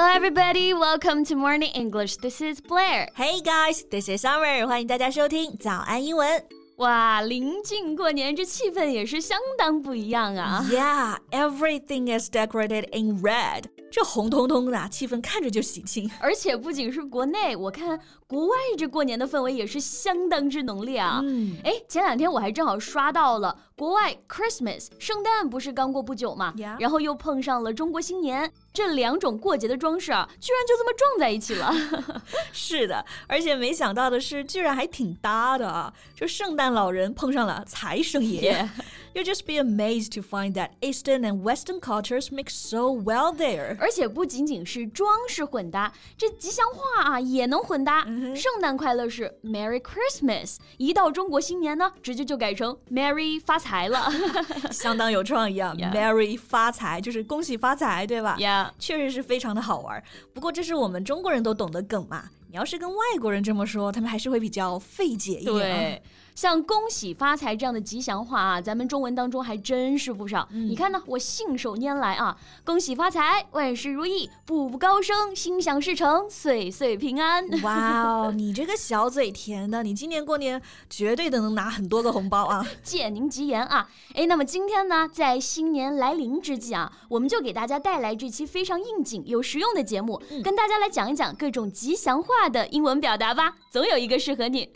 Hello, everybody. Welcome to Morning English. This is Blair. Hey guys, this is Summer. 欢迎大家收听早安英文。哇，临近过年，这气氛也是相当不一样啊。Yeah, everything is decorated in red. 这红彤彤的，气氛看着就喜庆。而且不仅是国内，我看国外这过年的氛围也是相当之浓烈啊。嗯，哎，前两天我还正好刷到了国外 Christmas 圣诞不是刚过不久嘛，然后又碰上了中国新年， 这两种过节的装饰啊，居然就这么撞在一起了。是的，而且没想到的是，居然还挺搭的啊！就圣诞老人碰上了财神爷。You'll just be amazed to find that Eastern and Western cultures mix so well there. 而且不仅仅是装饰混搭，这吉祥话啊也能混搭。圣诞快乐是 Merry Christmas，一到中国新年呢，直接就改成 Merry 发财了，相当有创意啊。Merry 发财就是恭喜发财，对吧？Yeah，确实是非常的好玩。不过这是我们中国人都懂的梗嘛。你要是跟外国人这么说，他们还是会比较费解一点。对，像恭喜发财这样的吉祥话啊，咱们中文当中还真是不少。你看呢，我信手拈来啊，恭喜发财，万事如意，步步高升，心想事成，岁岁平安。哇哦，你这个小嘴甜的，你今年过年绝对的能拿很多个红包啊！借您吉言啊！哎，那么今天呢，在新年来临之际啊，我们就给大家带来这期非常应景又实用的节目，跟大家来讲一讲各种吉祥话。的英文表达吧，总有一个适合你。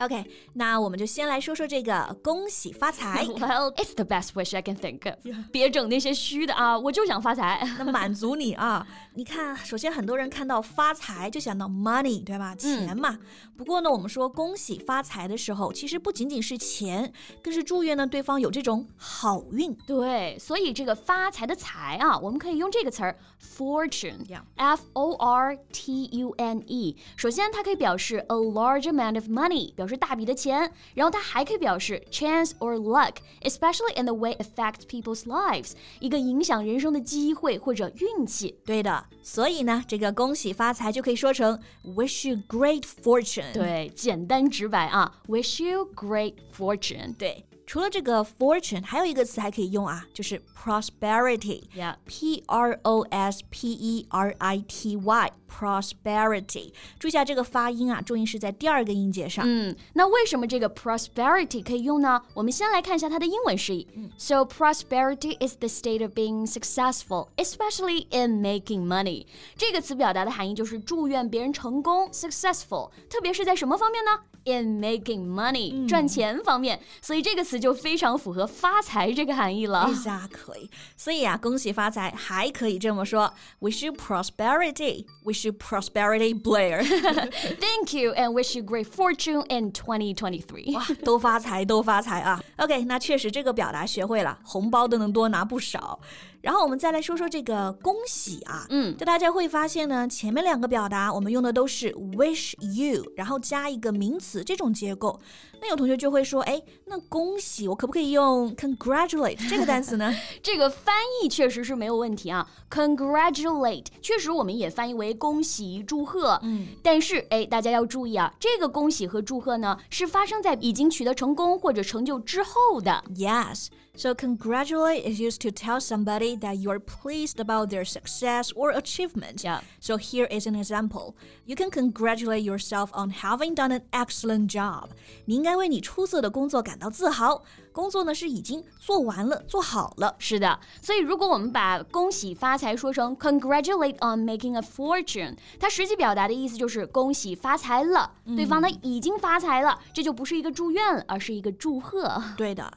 OK，那我们就先来说说这个恭喜发财。Well, it's the best wish I can think of。别整那些虚的啊，我就想发财。那满足你啊！你看，首先很多人看到发财就想到 money，对吧？钱嘛。不过呢，我们说恭喜发财的时候，其实不仅仅是钱，更是祝愿呢对方有这种好运。对，所以这个发财的财啊，我们可以用这个词儿 fortune，F O R T U N E。首先，它可以表示 a large amount of money，表示大笔的钱。然后它还可以表示 chance or luck，especially in the way affect people's lives，一个影响人生的机会或者运气。对的。所以呢，这个恭喜发财就可以说成 wish you great fortune。对，简单直白啊，wish you great fortune。对。除了这个 fortune，还有一个词还可以用啊，就是 prosperity。Yeah，P R O S P E R I T Y，prosperity。注意一下这个发音啊，重音是在第二个音节上。嗯，那为什么这个 prosperity 可以用呢？我们先来看一下它的英文释义。So prosperity is the state of being successful, especially in making money。这个词表达的含义就是祝愿别人成功，successful，特别是在什么方面呢？in making money，、嗯、赚钱方面，所以这个词 就非常符合发财这个含义了。Exactly，所以啊，恭喜发财还可以这么说：Wish you prosperity, wish you prosperity, Blair. Thank you and wish you great fortune in 2023. 哇，都发财，都发财啊！OK，那确实这个表达学会了，红包都能多拿不少。然后我们再来说说这个恭喜啊，嗯，就大家会发现呢，前面两个表达我们用的都是 wish you，然后加一个名词这种结构。那有同学就会说，哎，那恭喜我可不可以用 congratulate 这个单词呢？这个翻译确实是没有问题啊，congratulate 确实我们也翻译为恭喜祝贺。嗯，但是哎，大家要注意啊，这个恭喜和祝贺呢，是发生在已经取得成功或者成就之后的。Yes。So, congratulate is used to tell somebody that you are pleased about their success or achievement. Yeah. So, here is an example. You can congratulate yourself on having done an excellent job. 你应该为你出色的工作感到自豪。 工作呢是已经做完了，做好了。是的，所以如果我们把恭喜发财说成 congratulate on making a fortune，它实际表达的意思就是恭喜发财了，嗯、对方呢已经发财了，这就不是一个祝愿，而是一个祝贺。对的。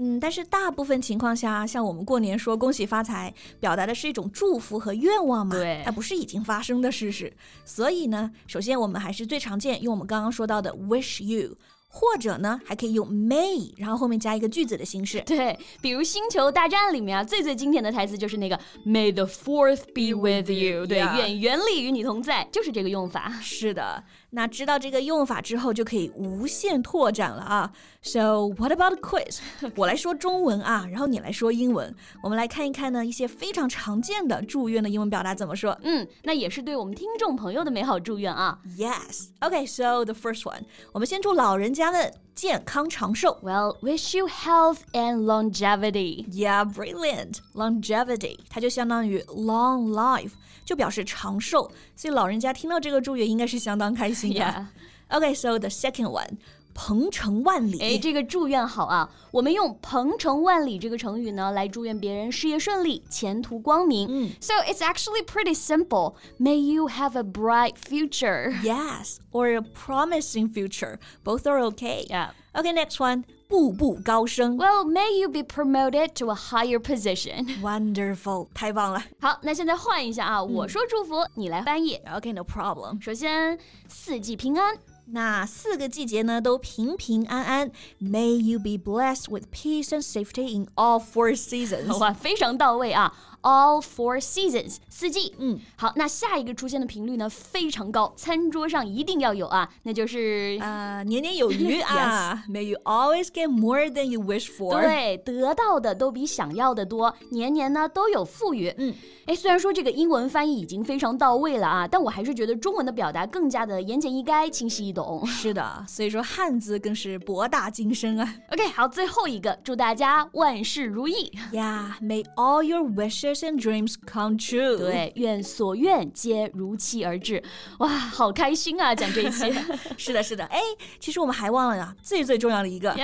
嗯，但是大部分情况下，像我们过年说恭喜发财，表达的是一种祝福和愿望嘛，对，它不是已经发生的事实。所以呢，首先我们还是最常见用我们刚刚说到的 wish you。或者呢，还可以用 may，然后后面加一个句子的形式。对，比如《星球大战》里面啊，最最经典的台词就是那个 May the Fourth be with you。对，愿原力与你同在，就是这个用法。是的，那知道这个用法之后，就可以无限拓展了啊。So what about quiz？我来说中文啊，然后你来说英文。我们来看一看呢，一些非常常见的祝愿的英文表达怎么说。嗯，那也是对我们听众朋友的美好祝愿啊。Yes。Okay，so the first one，我们先祝老人。家们健康长寿。Well, wish you health and longevity. Yeah, brilliant. Longevity，它就相当于 long life，就表示长寿。所以老人家听到这个祝愿应该是相当开心的。Yeah. Okay, so the second one. 鹏程万里，哎，这个祝愿好啊！我们用“鹏程万里”这个成语呢，来祝愿别人事业顺利、前途光明。嗯，So it's actually pretty simple. May you have a bright future. Yes, or a promising future. Both are okay. Yeah. Okay, next one. 步步高升。Well, may you be promoted to a higher position. Wonderful，太棒了。好，那现在换一下啊，我说祝福，你来翻译。Okay, no problem. 首先，四季平安。 那四个季节呢都平平安安。May you be blessed with peace and safety in all four seasons。好吧，非常到位啊！All four seasons，四季。嗯，好，那下一个出现的频率呢非常高，餐桌上一定要有啊，那就是啊年年有余 啊。May you always get more than you wish for。对，得到的都比想要的多，年年呢都有富裕。嗯，哎，虽然说这个英文翻译已经非常到位了啊，但我还是觉得中文的表达更加的言简意赅、清晰易懂。是的，所以说汉字更是博大精深啊。OK，好，最后一个，祝大家万事如意。Yeah，May all your wishes and dreams come true。对，愿所愿皆如期而至。哇，好开心啊！讲这一期。是的，是的。哎，其实我们还忘了呀，最最重要的一个。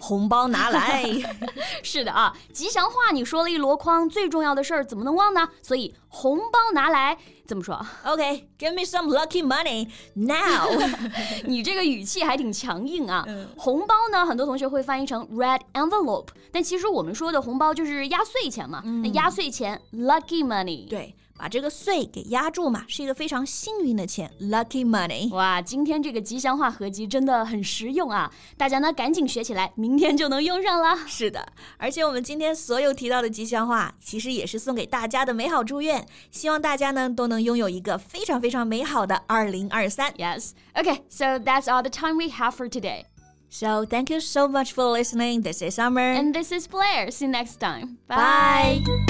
红包拿来。是的啊，吉祥话你说了一箩筐，最重要的事儿怎么能忘呢？所以红包拿来怎么说？OK，give me some lucky money now。你这个语气还挺强硬啊。红包呢，很多同学会翻译成 red envelope，但其实我们说的红包就是压岁钱嘛。那压岁钱 lucky money。对。把这个岁给压住嘛，是一个非常幸运的钱，lucky money。哇，今天这个吉祥话合集真的很实用啊！大家呢赶紧学起来，明天就能用上了。是的，而且我们今天所有提到的吉祥话，其实也是送给大家的美好祝愿，希望大家呢都能拥有一个非常非常美好的二零二三。Yes. Okay, so that's all the time we have for today. So thank you so much for listening. This is Summer. And this is Blair. See you next time. Bye. Bye.